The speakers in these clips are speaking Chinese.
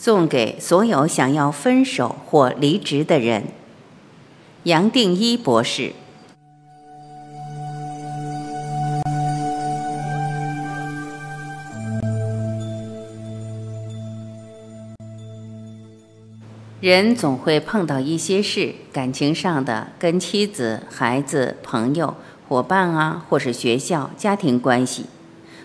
送给所有想要分手或离职的人。杨定一博士。人总会碰到一些事，感情上的，跟妻子、孩子、朋友、伙伴啊，或是学校、家庭关系；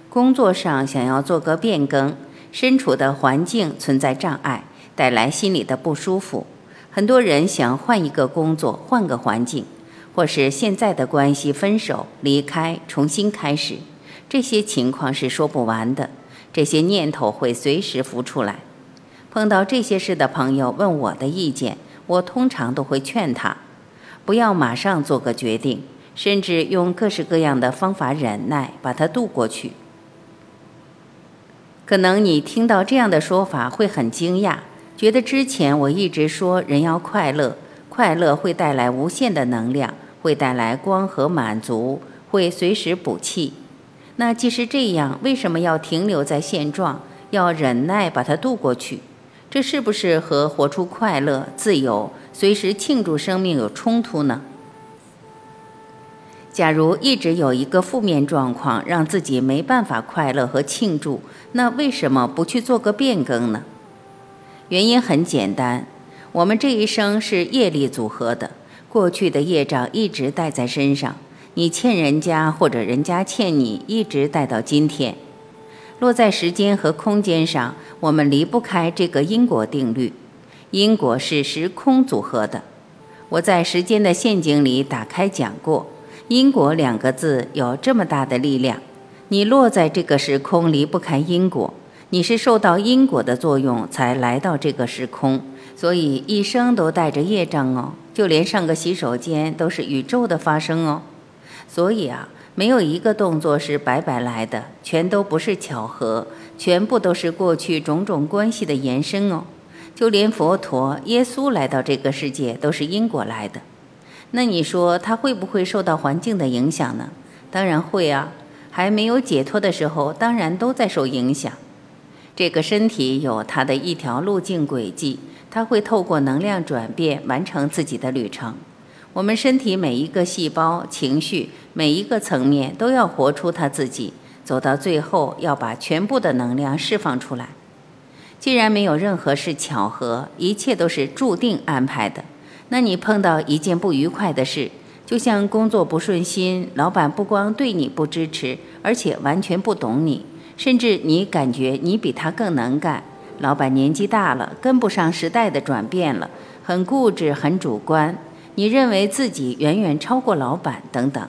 工作上想要做个变更，身处的环境存在障碍，带来心里的不舒服。很多人想换一个工作，换个环境，或是现在的关系分手、离开、重新开始，这些情况是说不完的，这些念头会随时浮出来。碰到这些事的朋友问我的意见，我通常都会劝他，不要马上做个决定，甚至用各式各样的方法忍耐，把它渡过去。可能你听到这样的说法会很惊讶，觉得之前我一直说人要快乐，快乐会带来无限的能量，会带来光和满足，会随时补气。那既是这样，为什么要停留在现状，要忍耐把它渡过去？这是不是和活出快乐、自由、随时庆祝生命有冲突呢？假如一直有一个负面状况，让自己没办法快乐和庆祝，那为什么不去做个变更呢？原因很简单，我们这一生是业力组合的，过去的业障一直带在身上，你欠人家或者人家欠你，一直带到今天。落在时间和空间上，我们离不开这个因果定律。因果是时空组合的。我在《时间的陷阱》里打开讲过，因果两个字有这么大的力量。你落在这个时空，离不开因果。你是受到因果的作用才来到这个时空，所以一生都带着业障哦。就连上个洗手间都是宇宙的发生哦。所以啊。没有一个动作是白白来的，全都不是巧合，全部都是过去种种关系的延伸哦。就连佛陀、耶稣来到这个世界都是因果来的。那你说他会不会受到环境的影响呢？当然会啊。还没有解脱的时候，当然都在受影响。这个身体有它的一条路径轨迹，它会透过能量转变完成自己的旅程。我们身体每一个细胞、情绪每一个层面都要活出它自己，走到最后要把全部的能量释放出来。既然没有任何是巧合，一切都是注定安排的，那你碰到一件不愉快的事，就像工作不顺心，老板不光对你不支持，而且完全不懂你，甚至你感觉你比他更能干，老板年纪大了，跟不上时代的转变了，很固执，很主观。你认为自己远远超过老板等等，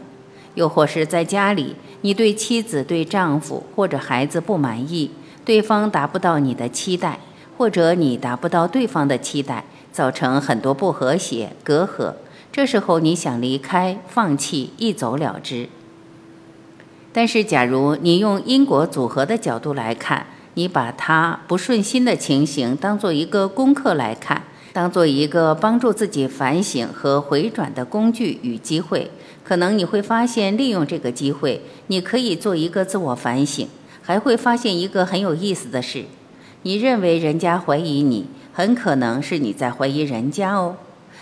又或是在家里，你对妻子、对丈夫或者孩子不满意，对方达不到你的期待，或者你达不到对方的期待，造成很多不和谐、隔阂。这时候你想离开、放弃、一走了之。但是，假如你用因果组合的角度来看，你把他不顺心的情形当做一个功课来看。当做一个帮助自己反省和回转的工具与机会，可能你会发现，利用这个机会，你可以做一个自我反省，还会发现一个很有意思的事：你认为人家怀疑你，很可能是你在怀疑人家哦。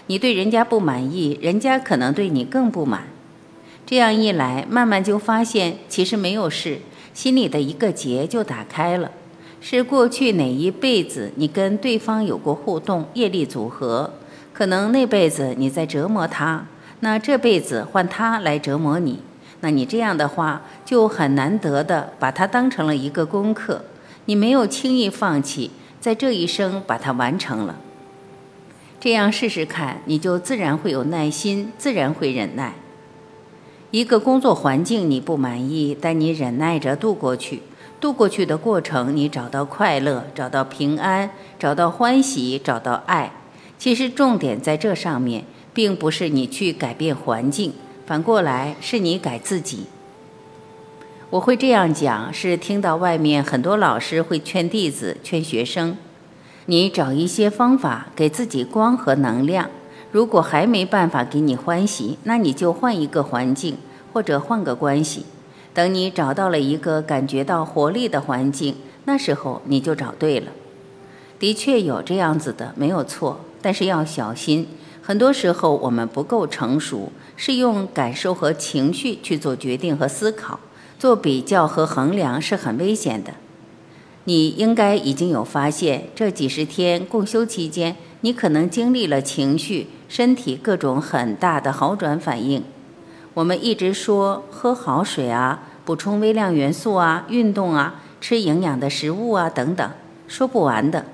你对人家不满意，人家可能对你更不满。这样一来，慢慢就发现其实没有事，心里的一个结就打开了。是过去哪一辈子你跟对方有过互动，业力组合，可能那辈子你在折磨他，那这辈子换他来折磨你，那你这样的话就很难得的把他当成了一个功课，你没有轻易放弃，在这一生把它完成了。这样试试看，你就自然会有耐心，自然会忍耐。一个工作环境你不满意，但你忍耐着度过去。渡过去的过程，你找到快乐，找到平安，找到欢喜，找到爱。其实重点在这上面，并不是你去改变环境，反过来是你改自己。我会这样讲，是听到外面很多老师会劝弟子、劝学生，你找一些方法给自己光和能量。如果还没办法给你欢喜，那你就换一个环境，或者换个关系。等你找到了一个感觉到活力的环境，那时候你就找对了。的确有这样子的，没有错。但是要小心，很多时候我们不够成熟，是用感受和情绪去做决定和思考，做比较和衡量是很危险的。你应该已经有发现，这几十天共修期间，你可能经历了情绪、身体各种很大的好转反应。我们一直说喝好水啊，补充微量元素啊，运动啊，吃营养的食物啊，等等，说不完的。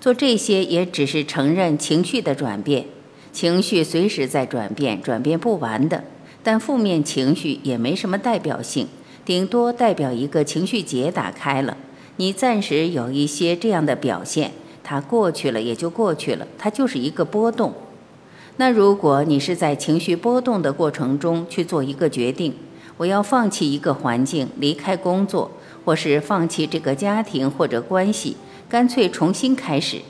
做这些也只是承认情绪的转变，情绪随时在转变，转变不完的。但负面情绪也没什么代表性，顶多代表一个情绪结打开了。你暂时有一些这样的表现，它过去了也就过去了，它就是一个波动。那如果你是在情绪波动的过程中去做一个决定，我要放弃一个环境，离开工作，或是放弃这个家庭或者关系，干脆重新开始，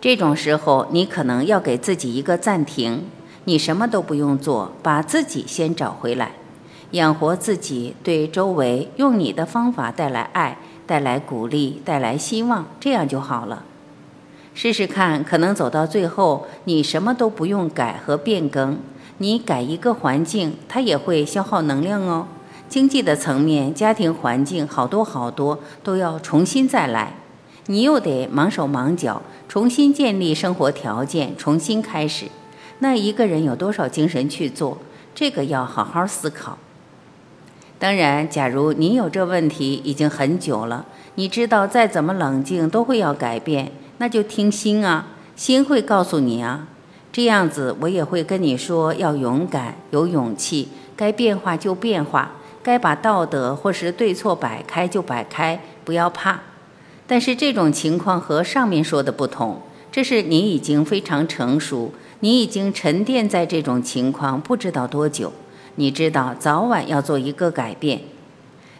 这种时候你可能要给自己一个暂停，你什么都不用做，把自己先找回来，养活自己，对周围用你的方法带来爱。带来鼓励，带来希望，这样就好了。试试看，可能走到最后，你什么都不用改和变更。你改一个环境，它也会消耗能量哦。经济的层面，家庭环境好多好多都要重新再来，你又得忙手忙脚，重新建立生活条件，重新开始。那一个人有多少精神去做？这个要好好思考。当然，假如你有这问题已经很久了，你知道再怎么冷静都会要改变，那就听心啊，心会告诉你啊。这样子我也会跟你说，要勇敢，有勇气，该变化就变化，该把道德或是对错摆开就摆开，不要怕。但是这种情况和上面说的不同，这是你已经非常成熟，你已经沉淀在这种情况不知道多久。你知道早晚要做一个改变，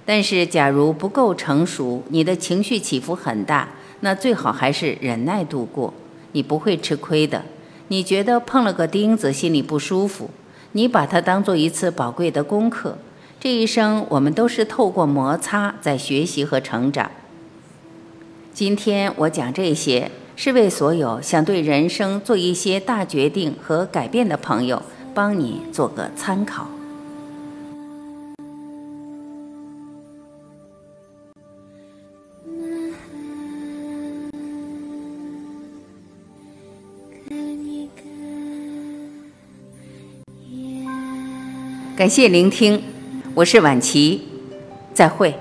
但是假如不够成熟，你的情绪起伏很大，那最好还是忍耐度过，你不会吃亏的。你觉得碰了个钉子，心里不舒服，你把它当做一次宝贵的功课。这一生我们都是透过摩擦在学习和成长。今天我讲这些，是为所有想对人生做一些大决定和改变的朋友，帮你做个参考。感谢聆听，我是婉琪，再会。